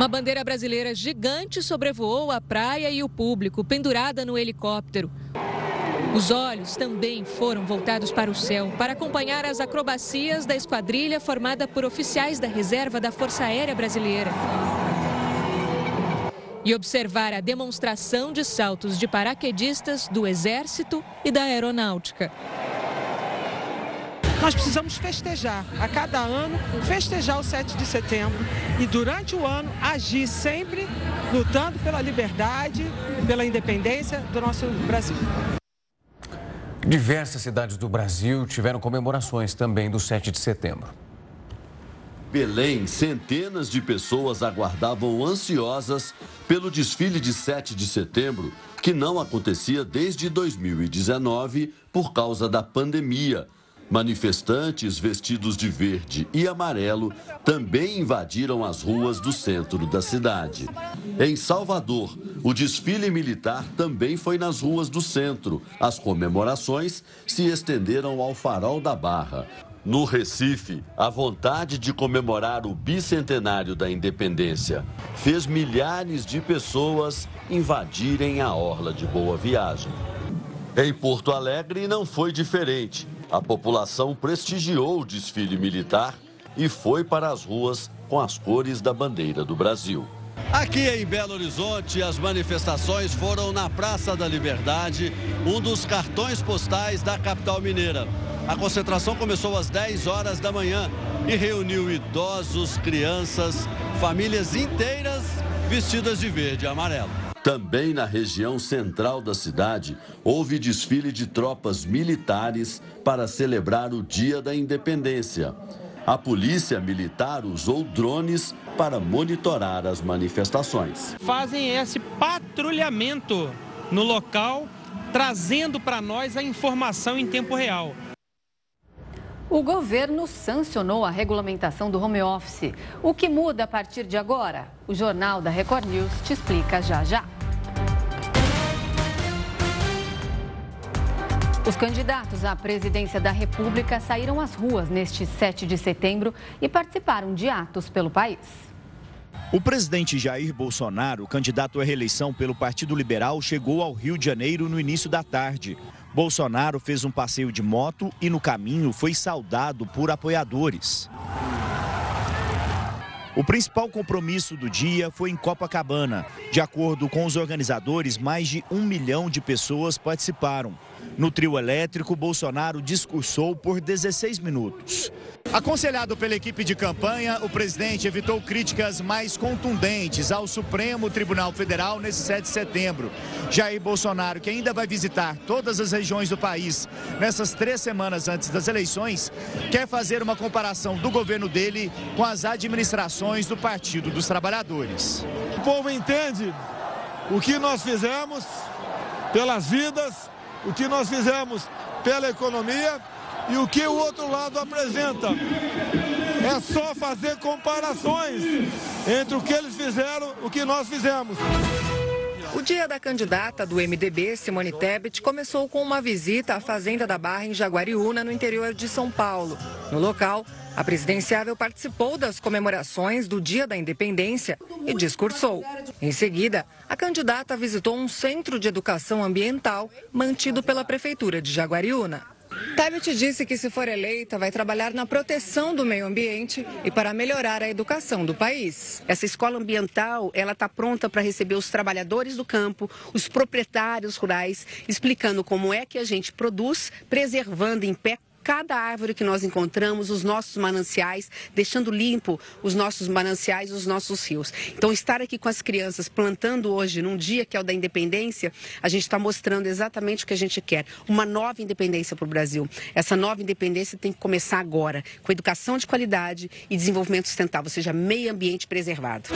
Uma bandeira brasileira gigante sobrevoou a praia e o público, pendurada no helicóptero. Os olhos também foram voltados para o céu para acompanhar as acrobacias da esquadrilha formada por oficiais da reserva da Força Aérea Brasileira. E observar a demonstração de saltos de paraquedistas do Exército e da Aeronáutica.
Nós precisamos festejar a cada ano, festejar o 7 de setembro e durante o ano agir sempre lutando pela liberdade, pela independência do nosso Brasil.
Diversas cidades do Brasil tiveram comemorações também do 7 de setembro.
Belém, centenas de pessoas aguardavam ansiosas pelo desfile de 7 de setembro, que não acontecia desde 2019 por causa da pandemia Manifestantes vestidos de verde e amarelo também invadiram as ruas do centro da cidade. Em Salvador, o desfile militar também foi nas ruas do centro. As comemorações se estenderam ao Farol da Barra. No Recife, a vontade de comemorar o bicentenário da independência fez milhares de pessoas invadirem a orla de Boa Viagem. Em Porto Alegre não foi diferente. A população prestigiou o desfile militar e foi para as ruas com as cores da bandeira do Brasil. Aqui em Belo Horizonte, as manifestações foram na Praça da Liberdade, um dos cartões postais da capital mineira. A concentração começou às 10 horas da manhã e reuniu idosos, crianças, famílias inteiras vestidas de verde e amarelo. Também na região central da cidade, houve desfile de tropas militares para celebrar o Dia da Independência. A polícia militar usou drones para monitorar as manifestações.
Fazem esse patrulhamento no local, trazendo para nós a informação em tempo real.
O governo sancionou a regulamentação do home office. O que muda a partir de agora? O Jornal da Record News te explica já já. Os candidatos à presidência da República saíram às ruas neste 7 de setembro e participaram de atos pelo país.
O presidente Jair Bolsonaro, candidato à reeleição pelo Partido Liberal, chegou ao Rio de Janeiro no início da tarde. Bolsonaro fez um passeio de moto e no caminho foi saudado por apoiadores. O principal compromisso do dia foi em Copacabana. De acordo com os organizadores, mais de um milhão de pessoas participaram. No trio elétrico, Bolsonaro discursou por 16 minutos. Aconselhado pela equipe de campanha, o presidente evitou críticas mais contundentes ao Supremo Tribunal Federal nesse 7 de setembro. Jair Bolsonaro, que ainda vai visitar todas as regiões do país nessas três semanas antes das eleições, quer fazer uma comparação do governo dele com as administrações do Partido dos Trabalhadores.
O povo entende o que nós fizemos pelas vidas, o que nós fizemos pela economia e o que o outro lado apresenta. É só fazer comparações entre o que eles fizeram e o que nós fizemos.
O dia da candidata do MDB, Simone Tebet, começou com uma visita à Fazenda da Barra em Jaguariúna, no interior de São Paulo. No local, a presidenciável participou das comemorações do Dia da Independência e discursou. Em seguida, a candidata visitou um centro de educação ambiental mantido pela Prefeitura de Jaguariúna. Tebet disse que, se for eleita, vai trabalhar na proteção do meio ambiente e para melhorar a educação do país.
Essa escola ambiental, ela está pronta para receber os trabalhadores do campo, os proprietários rurais, explicando como é que a gente produz, preservando em pé cada árvore que nós encontramos, os nossos mananciais, deixando limpo os nossos mananciais, os nossos rios. Então, estar aqui com as crianças plantando hoje, num dia que é o da independência, a gente está mostrando exatamente o que a gente quer: uma nova independência para o Brasil. Essa nova independência tem que começar agora, com educação de qualidade e desenvolvimento sustentável, ou seja, meio ambiente preservado.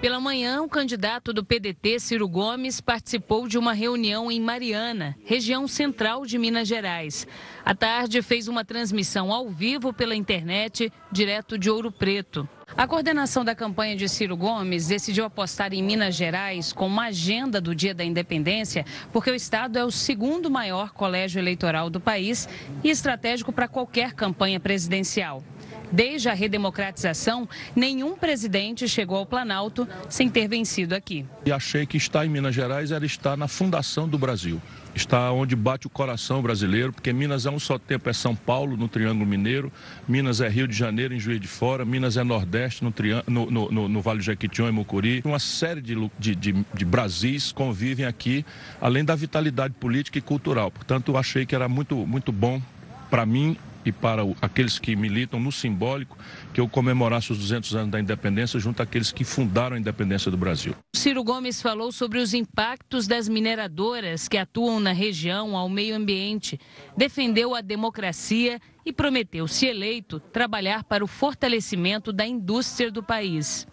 Pela manhã, o candidato do PDT, Ciro Gomes, participou de uma reunião em Mariana, região central de Minas Gerais. À tarde, fez uma transmissão ao vivo pela internet, direto de Ouro Preto. A coordenação da campanha de Ciro Gomes decidiu apostar em Minas Gerais com uma agenda do Dia da Independência, porque o estado é o segundo maior colégio eleitoral do país e estratégico para qualquer campanha presidencial. Desde a redemocratização, nenhum presidente chegou ao Planalto sem ter vencido aqui.
E achei que estar em Minas Gerais era estar na fundação do Brasil. Está onde bate o coração brasileiro, porque Minas é um só tempo, é São Paulo, no Triângulo Mineiro, Minas é Rio de Janeiro, em Juiz de Fora, Minas é Nordeste, no, no, no, no, Vale do Jequitinhonha e Mucuri. Uma série de, de, de, de Brasis convivem aqui, além da vitalidade política e cultural. Portanto, achei que era muito, muito bom para mim e para aqueles que militam no simbólico que eu comemorasse os 200 anos da independência junto àqueles que fundaram a independência do Brasil.
Ciro Gomes falou sobre os impactos das mineradoras que atuam na região ao meio ambiente, defendeu a democracia e prometeu, se eleito, trabalhar para o fortalecimento da indústria do país.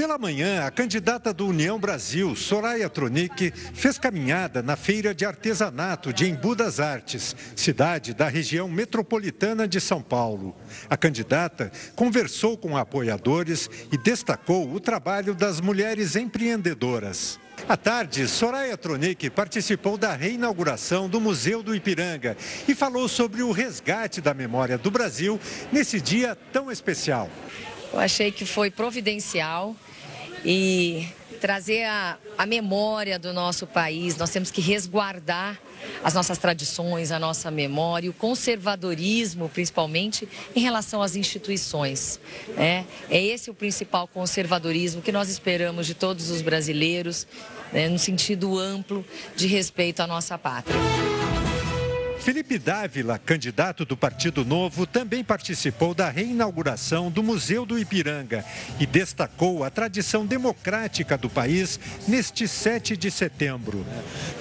Pela manhã, a candidata do União Brasil, Soraya Tronic, fez caminhada na Feira de Artesanato de Embu das Artes, cidade da região metropolitana de São Paulo. A candidata conversou com apoiadores e destacou o trabalho das mulheres empreendedoras. À tarde, Soraya Tronic participou da reinauguração do Museu do Ipiranga e falou sobre o resgate da memória do Brasil nesse dia tão especial.
Eu achei que foi providencial e trazer a, a memória do nosso país. Nós temos que resguardar as nossas tradições, a nossa memória, o conservadorismo, principalmente, em relação às instituições. É, é esse o principal conservadorismo que nós esperamos de todos os brasileiros, né, no sentido amplo de respeito à nossa pátria.
Felipe Dávila, candidato do Partido Novo, também participou da reinauguração do Museu do Ipiranga e destacou a tradição democrática do país neste 7 de setembro.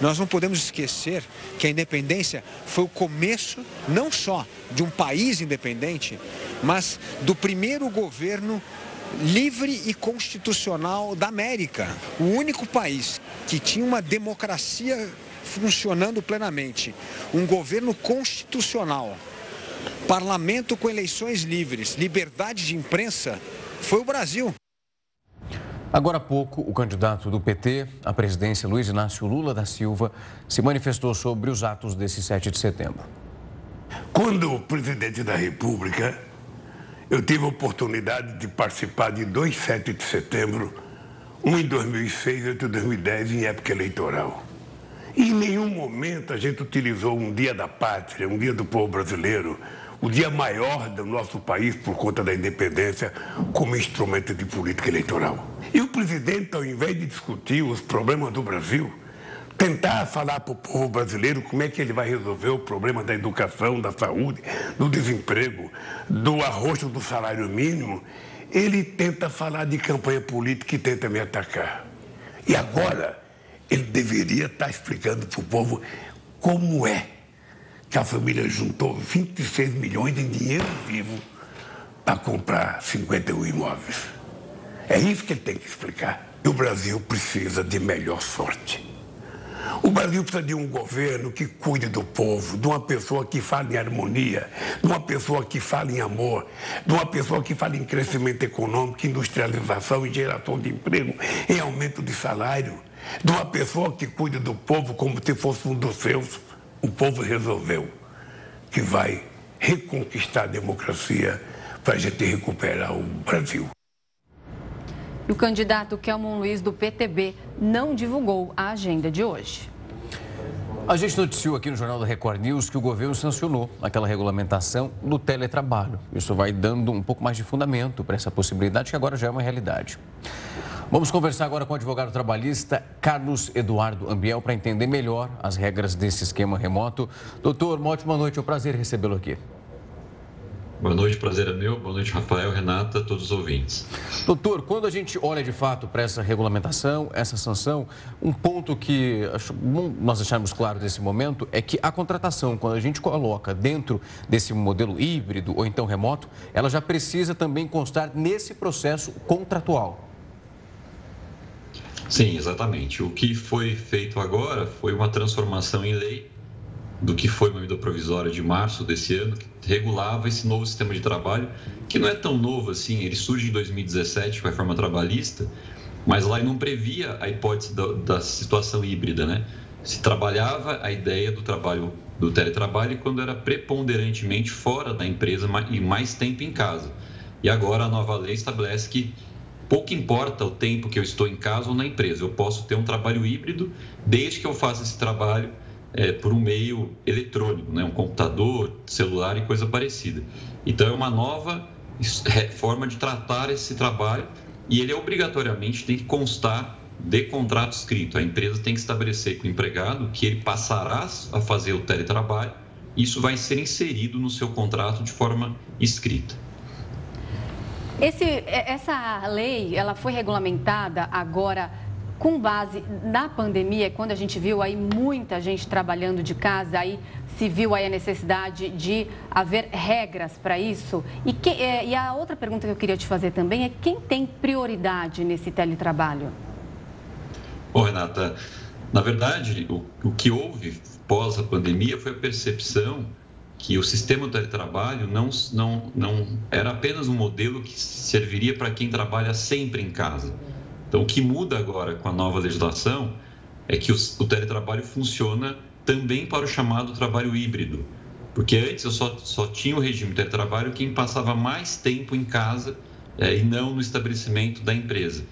Nós não podemos esquecer que a independência foi o começo não só de um país independente, mas do primeiro governo livre e constitucional da América. O único país que tinha uma democracia funcionando plenamente, um governo constitucional, parlamento com eleições livres, liberdade de imprensa, foi o Brasil.
Agora há pouco, o candidato do PT à presidência, Luiz Inácio Lula da Silva, se manifestou sobre os atos desse 7 de setembro.
Quando presidente da República, eu tive a oportunidade de participar de dois 7 de setembro, um em 2006 e outro em 2010, em época eleitoral. Em nenhum momento a gente utilizou um dia da pátria, um dia do povo brasileiro, o dia maior do nosso país por conta da independência, como instrumento de política eleitoral. E o presidente, ao invés de discutir os problemas do Brasil, tentar falar para o povo brasileiro como é que ele vai resolver o problema da educação, da saúde, do desemprego, do arroxo do salário mínimo, ele tenta falar de campanha política e tenta me atacar. E agora, ele deveria estar explicando para o povo como é que a família juntou 26 milhões em dinheiro vivo para comprar 51 imóveis. É isso que ele tem que explicar. E o Brasil precisa de melhor sorte. O Brasil precisa de um governo que cuide do povo, de uma pessoa que fale em harmonia, de uma pessoa que fale em amor, de uma pessoa que fale em crescimento econômico, industrialização e geração de emprego, em aumento de salário, de uma pessoa que cuide do povo como se fosse um dos seus. O povo resolveu que vai reconquistar a democracia para a gente recuperar o Brasil.
E o candidato Kelmon Luiz do PTB não divulgou a agenda de hoje.
A gente noticiou aqui no Jornal da Record News que o governo sancionou aquela regulamentação do teletrabalho. Isso vai dando um pouco mais de fundamento para essa possibilidade que agora já é uma realidade. Vamos conversar agora com o advogado trabalhista Carlos Eduardo Ambiel para entender melhor as regras desse esquema remoto. Doutor, uma ótima noite, é um prazer recebê-lo aqui.
Boa noite, prazer é meu. Boa noite, Rafael, Renata, todos os ouvintes.
Doutor, quando a gente olha de fato para essa regulamentação, essa sanção, um ponto que acho bom nós deixarmos claro nesse momento é que a contratação, quando a gente coloca dentro desse modelo híbrido ou então remoto, ela já precisa também constar nesse processo contratual.
Sim, exatamente. O que foi feito agora foi uma transformação em lei do que foi uma medida provisória de março desse ano, que regulava esse novo sistema de trabalho, que não é tão novo assim, ele surge em 2017 com a reforma trabalhista, mas lá não previa a hipótese da, da situação híbrida, né? Se trabalhava a ideia do trabalho do teletrabalho quando era preponderantemente fora da empresa e mais tempo em casa. E agora a nova lei estabelece que pouco importa o tempo que eu estou em casa ou na empresa, eu posso ter um trabalho híbrido desde que eu faça esse trabalho é, por um meio eletrônico, né? um computador, celular e coisa parecida. Então, é uma nova forma de tratar esse trabalho e ele obrigatoriamente tem que constar de contrato escrito. A empresa tem que estabelecer com o empregado que ele passará a fazer o teletrabalho. Isso vai ser inserido no seu contrato de forma escrita.
Esse, essa lei, ela foi regulamentada agora com base na pandemia, quando a gente viu aí muita gente trabalhando de casa, aí se viu aí a necessidade de haver regras para isso. E, que, é, e a outra pergunta que eu queria te fazer também é quem tem prioridade nesse teletrabalho?
Bom, Renata, na verdade, o, o que houve pós a pandemia foi a percepção que o sistema do teletrabalho não, não, não era apenas um modelo que serviria para quem trabalha sempre em casa então, o que muda agora com a nova legislação é que o, o teletrabalho funciona também para o chamado trabalho híbrido. Porque antes eu só, só tinha o regime de teletrabalho quem passava mais tempo em casa é, e não no estabelecimento da empresa.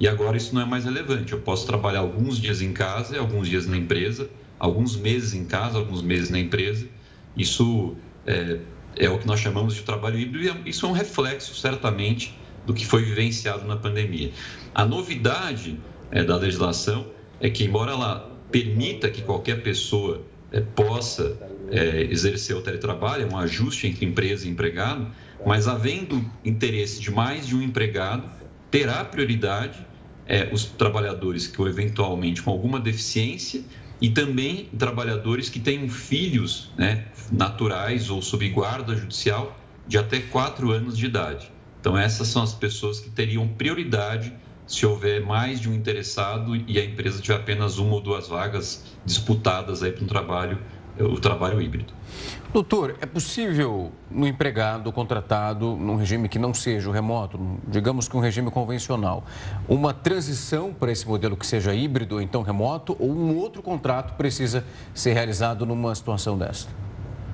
E agora isso não é mais relevante. Eu posso trabalhar alguns dias em casa e alguns dias na empresa, alguns meses em casa, alguns meses na empresa. Isso é, é o que nós chamamos de trabalho híbrido e é, isso é um reflexo, certamente, do que foi vivenciado na pandemia. A novidade é, da legislação é que, embora ela permita que qualquer pessoa é, possa é, exercer o teletrabalho, é um ajuste entre empresa e empregado, mas havendo interesse de mais de um empregado, terá prioridade é, os trabalhadores que eventualmente com alguma deficiência e também trabalhadores que tenham filhos né, naturais ou sob guarda judicial de até quatro anos de idade. Então, essas são as pessoas que teriam prioridade se houver mais de um interessado e a empresa tiver apenas uma ou duas vagas disputadas aí para um trabalho, o trabalho híbrido.
Doutor, é possível no empregado contratado num regime que não seja o remoto, digamos que um regime convencional, uma transição para esse modelo que seja híbrido ou então remoto, ou um outro contrato precisa ser realizado numa situação dessa?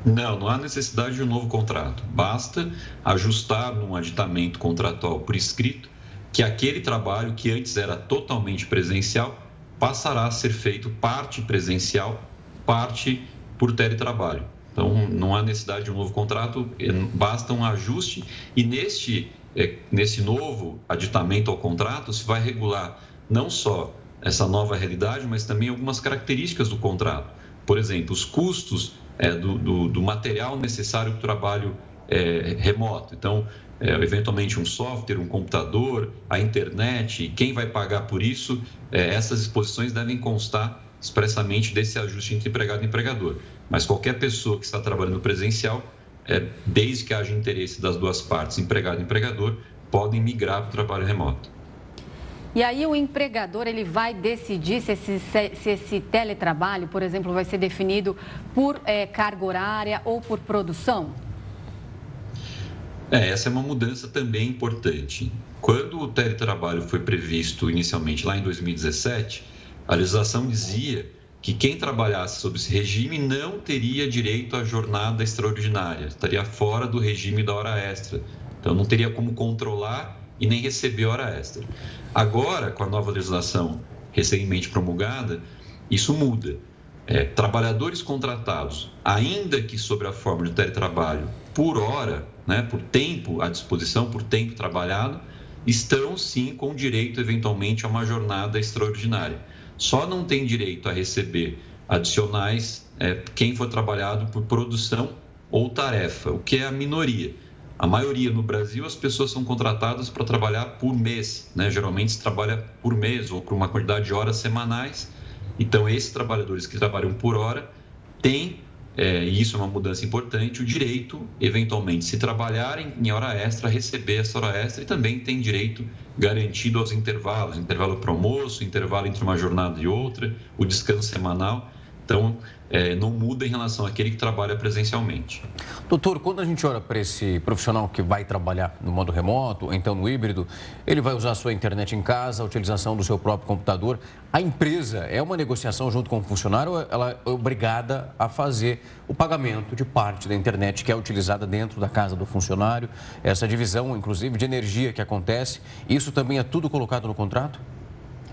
Não, não há necessidade de um novo contrato. Basta ajustar num aditamento contratual por escrito que aquele trabalho que antes era totalmente presencial passará a ser feito parte presencial, parte por teletrabalho. Então, não há necessidade de um novo contrato, é, basta um ajuste e neste, é, nesse novo aditamento ao contrato se vai regular não só essa nova realidade, mas também algumas características do contrato. Por exemplo, os custos é, do, do, do, material necessário para o trabalho é, remoto. Então, é, eventualmente um software, um computador, a internet, quem vai pagar por isso, é, essas exposições devem constar expressamente desse ajuste entre empregado e empregador. Mas qualquer pessoa que está trabalhando presencial, é, desde que haja interesse das duas partes, empregado e empregador, podem migrar para o trabalho remoto.
E aí o empregador ele vai decidir se esse, se esse teletrabalho, por exemplo, vai ser definido por é, carga horária ou por produção?
É, essa é uma mudança também importante. Quando o teletrabalho foi previsto inicialmente lá em 2017, a legislação dizia que quem trabalhasse sob esse regime não teria direito à jornada extraordinária, estaria fora do regime da hora extra. Então não teria como controlar e nem receber hora extra. Agora, com a nova legislação recentemente promulgada, isso muda. É, trabalhadores contratados, ainda que sobre a forma de teletrabalho, por hora, né, por tempo à disposição, por tempo trabalhado, estão sim com direito, eventualmente, a uma jornada extraordinária. Só não tem direito a receber adicionais é, quem for trabalhado por produção ou tarefa, o que é a minoria. A maioria no Brasil, as pessoas são contratadas para trabalhar por mês, né? Geralmente se trabalha por mês ou por uma quantidade de horas semanais. Então, esses trabalhadores que trabalham por hora têm, é, e isso é uma mudança importante, o direito, eventualmente, se trabalharem em hora extra, receber essa hora extra e também tem direito garantido aos intervalos, intervalo para almoço, intervalo entre uma jornada e outra, o descanso semanal. Então, é, não muda em relação àquele que trabalha presencialmente.
Doutor, quando a gente olha para esse profissional que vai trabalhar no modo remoto, então no híbrido, ele vai usar a sua internet em casa, a utilização do seu próprio computador. A empresa é uma negociação junto com o funcionário ela é obrigada a fazer o pagamento de parte da internet que é utilizada dentro da casa do funcionário? Essa divisão, inclusive, de energia que acontece, isso também é tudo colocado no contrato?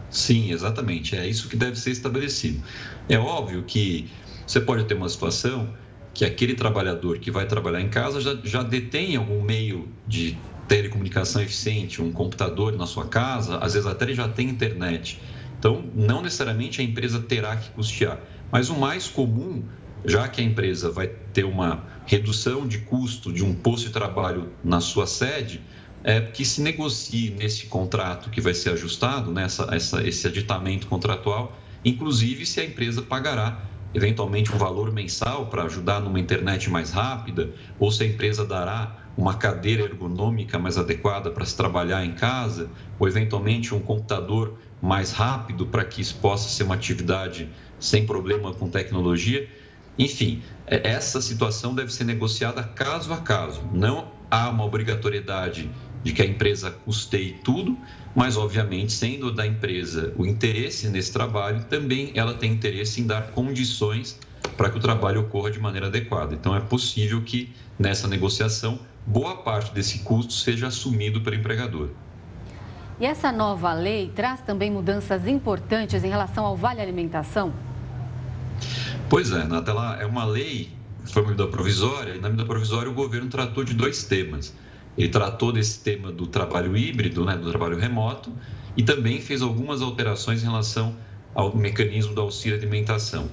Sim, exatamente. É isso que deve ser estabelecido. É óbvio que você pode ter uma situação que aquele trabalhador que vai trabalhar em casa já, já detém algum meio de telecomunicação eficiente, um computador na sua casa, às vezes até ele já tem internet. Então, não necessariamente a empresa terá que custear. Mas o mais comum, já que a empresa vai ter uma redução de custo de um posto de trabalho na sua sede, é, que se negocie nesse contrato que vai ser ajustado, né, essa, essa, esse aditamento contratual, inclusive se a empresa pagará eventualmente um valor mensal para ajudar numa internet mais rápida, ou se a empresa dará uma cadeira ergonômica mais adequada para se trabalhar em casa, ou eventualmente um computador mais rápido para que isso possa ser uma atividade sem problema com tecnologia. Enfim, é, essa situação deve ser negociada caso a caso. Não há uma obrigatoriedade de que a empresa custeie tudo, mas obviamente sendo da empresa o interesse nesse trabalho, também ela tem interesse em dar condições para que o trabalho ocorra de maneira adequada. Então é possível que nessa negociação boa parte desse custo seja assumido pelo empregador.
E essa nova lei traz também mudanças importantes em relação ao vale alimentação?
Pois é, Nata, ela é uma lei, foi uma medida provisória, e na medida provisória o governo tratou de dois temas. Ele tratou desse tema do trabalho híbrido, né, do trabalho remoto, e também fez algumas alterações em relação ao mecanismo do auxílio alimentação.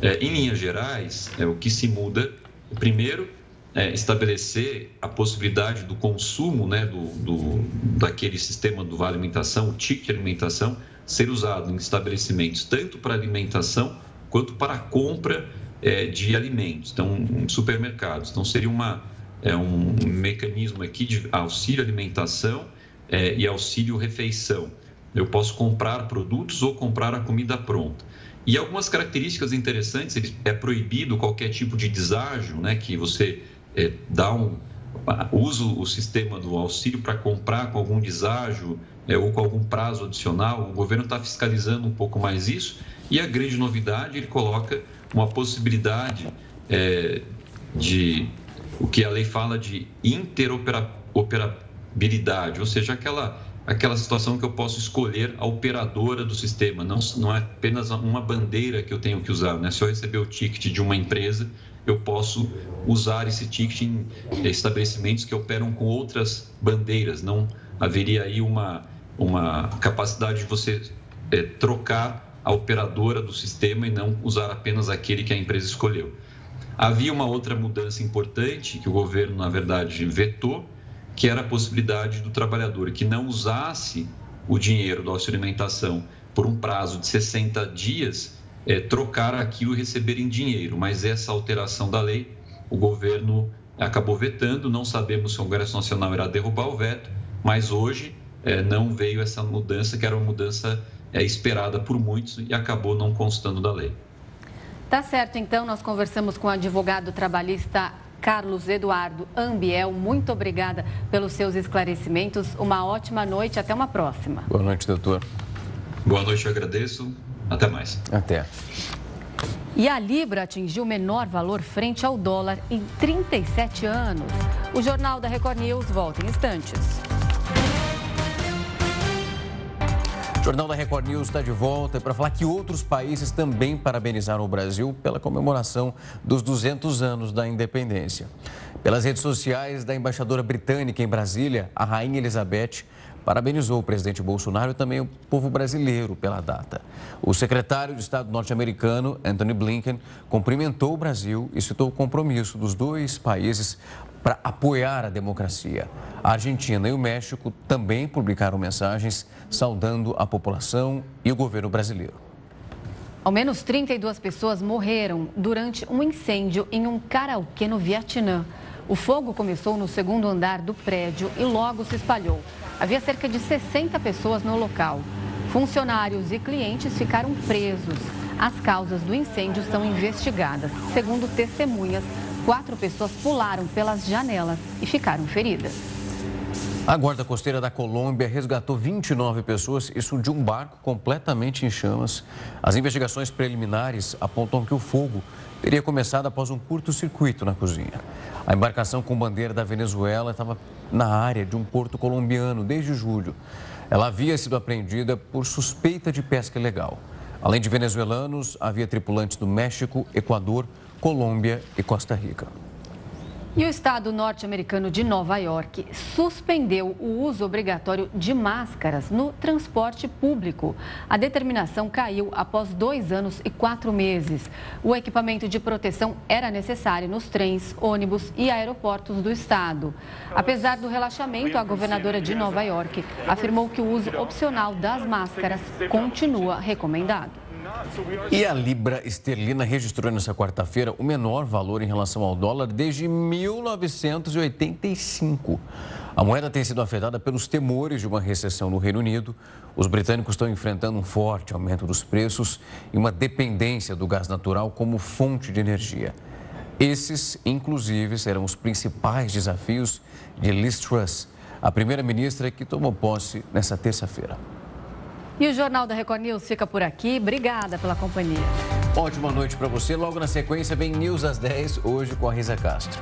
É, em linhas gerais, é, o que se muda, primeiro, é estabelecer a possibilidade do consumo né, do, do, daquele sistema do Vale Alimentação, o ticket alimentação, ser usado em estabelecimentos tanto para alimentação quanto para a compra é, de alimentos, então, supermercados. Então, seria uma, é um mecanismo aqui de auxílio alimentação é, e auxílio refeição. Eu posso comprar produtos ou comprar a comida pronta. E algumas características interessantes, é proibido qualquer tipo de deságio, né, que você é, dá um, usa o sistema do auxílio para comprar com algum deságio é, ou com algum prazo adicional. O governo está fiscalizando um pouco mais isso. E a grande novidade, ele coloca uma possibilidade é, de o que a lei fala de interoperabilidade, ou seja, aquela, aquela situação que eu posso escolher a operadora do sistema, não, não é apenas uma bandeira que eu tenho que usar. Né? Se eu receber o ticket de uma empresa, eu posso usar esse ticket em estabelecimentos que operam com outras bandeiras, não haveria aí uma, uma capacidade de você é, trocar a operadora do sistema e não usar apenas aquele que a empresa escolheu. Havia uma outra mudança importante que o governo, na verdade, vetou, que era a possibilidade do trabalhador que não usasse o dinheiro do auxílio alimentação por um prazo de 60 dias, é, trocar aquilo e receber em dinheiro. Mas essa alteração da lei, o governo acabou vetando. Não sabemos se o Congresso Nacional irá derrubar o veto, mas hoje é, não veio essa mudança, que era uma mudança é, esperada por muitos e acabou não constando da lei.
Tá certo, então, nós conversamos com o advogado trabalhista Carlos Eduardo Ambiel. Muito obrigada pelos seus esclarecimentos. Uma ótima noite, até uma próxima.
Boa noite, doutor.
Boa noite, eu agradeço. Até mais.
Até.
E a Libra atingiu o menor valor frente ao dólar em 37 anos. O Jornal da Record News volta em instantes.
O Jornal da Record News está de volta para falar que outros países também parabenizaram o Brasil pela comemoração dos 200 anos da independência. Pelas redes sociais da embaixadora britânica em Brasília, a Rainha Elizabeth parabenizou o presidente Bolsonaro e também o povo brasileiro pela data. O secretário de Estado norte-americano, Anthony Blinken, cumprimentou o Brasil e citou o compromisso dos dois países para apoiar a democracia. A Argentina e o México também publicaram mensagens saudando a população e o governo brasileiro.
Ao menos 32 pessoas morreram durante um incêndio em um karaokê no Vietnã. O fogo começou no segundo andar do prédio e logo se espalhou. Havia cerca de 60 pessoas no local. Funcionários e clientes ficaram presos. As causas do incêndio são investigadas. Segundo testemunhas, quatro pessoas pularam pelas janelas e ficaram feridas.
A Guarda Costeira da Colômbia resgatou 29 pessoas, isso de um barco completamente em chamas. As investigações preliminares apontam que o fogo teria começado após um curto-circuito na cozinha. A embarcação com bandeira da Venezuela estava na área de um porto colombiano desde julho. Ela havia sido apreendida por suspeita de pesca ilegal. Além de venezuelanos, havia tripulantes do México, Equador, Colômbia e Costa Rica.
E o estado norte-americano de Nova York suspendeu o uso obrigatório de máscaras no transporte público. A determinação caiu após dois anos e quatro meses. O equipamento de proteção era necessário nos trens, ônibus e aeroportos do estado. Apesar do relaxamento, a governadora de Nova York afirmou que o uso opcional das máscaras continua recomendado.
E a libra esterlina registrou nessa quarta-feira o menor valor em relação ao dólar desde 1985. A moeda tem sido afetada pelos temores de uma recessão no Reino Unido. Os britânicos estão enfrentando um forte aumento dos preços e uma dependência do gás natural como fonte de energia. Esses, inclusive, serão os principais desafios de Liz Truss, a primeira-ministra que tomou posse nessa terça-feira.
E o Jornal da Record News fica por aqui. Obrigada pela companhia.
Ótima noite para você. Logo na sequência vem News às 10, hoje com a Risa Castro.